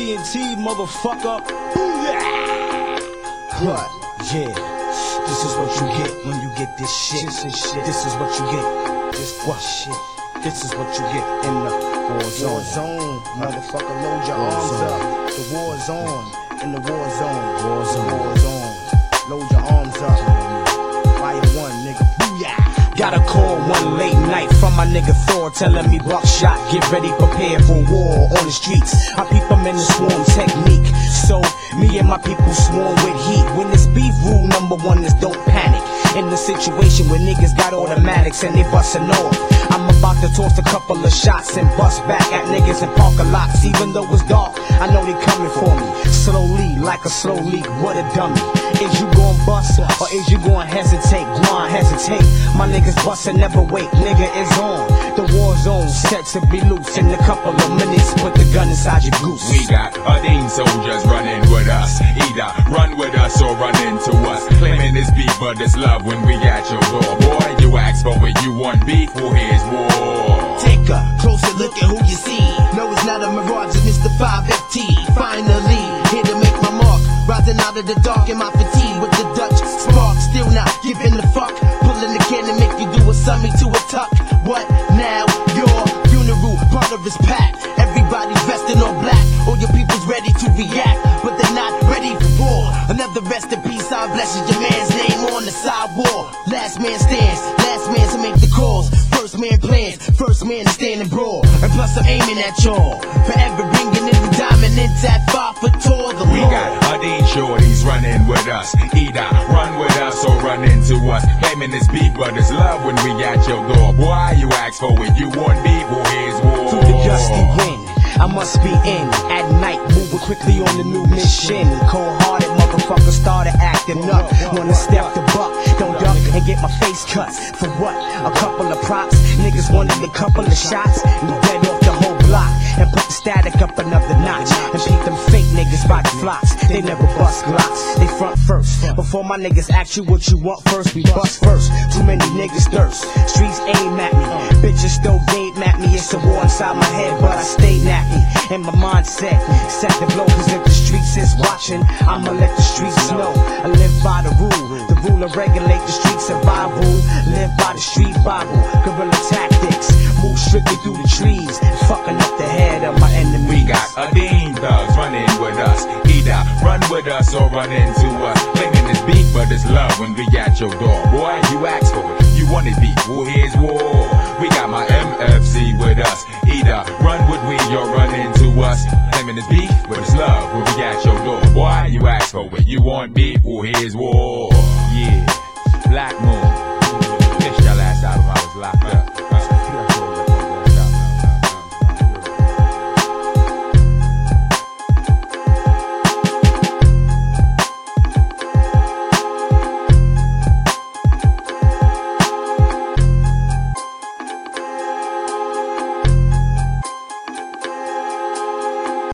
TNT, motherfucker. Booyah! What? Yeah. This is what you get when you get this shit. This is shit. This is what you get. This what shit. This is what you get in the war zone. War zone. Motherfucker, load your war arms zone. up. The war's on. In the war zone. War zone. War zone. Load your arms up. Fire one, nigga. Booyah! Got a call one late night from my nigga Thor telling me buckshot, get ready, prepare for war on the streets. I peep in the swarm technique. So me and my people swarm with heat. When this beef rule number one is don't panic. In the situation where niggas got automatics and they bustin' off. I'm about to toss a couple of shots and bust back at niggas in parking lots. Even though it's dark, I know they coming for me. Slowly, like a slow leak, what a dummy. Is you gon' bust or is you gon' hesitate? On, hesitate. My niggas bustin', never wait, nigga is on. The war zone set to be loose in a couple of minutes. Put the gun inside your goose. We got Adine soldiers running with us. Either run with us or run into us. Claiming it's beef, but it's love when we at your door. Boy, you ask for what you want beef, well here's of the dark in my fatigue with the Dutch spark. Still not giving the fuck. Pulling the can and make you do a summy to a tuck. What now? Your funeral part of his pack. Everybody's in all black. All your people's ready to react, but they're not ready for war. Another rest in peace, I blesses your man's name on the side wall. Last man stands, last man to make the calls. First man plans, first man to stand and plus I'm aiming at y'all. Forever bringing in the diamond intact, us. Either run with us or run into us. Claiming this beef, but it's love when we at your door. Why you ask for it, you want well here's war. through the gusty wind. I must be in at night, moving quickly on the new mission. Cold hearted motherfucker started acting up. Wanna step the buck, don't duck and get my face cut. For what? A couple of props. Niggas wanted a couple of shots. And dead And put the static up another notch. And beat them fake niggas by the flocks. They never bust glocks. They front first. Before my niggas ask you what you want first, we bust first. Too many niggas thirst. Streets aim at me. Bitches throw game at me. It's a war inside my head, but I stay nappy. And my mindset set to blow. Cause if the streets is watching, I'ma let the streets know. I live by the rule. The rule of regulate the street survival. Live by the street Bible. Guerrilla strictly through the trees. Fucking up the head of my enemy. We got Adine thugs running with us. Either run with us or run into us. Claiming it's beef, but it's love when we at your door. Boy, you ask for it, you want it beef, well here's war. We got my MFC with us. Either run with we or run into us. Claiming it's beef, but it's love when we at your door. Boy, you ask for it, you want beef, well here's war. Yeah, Black Moon.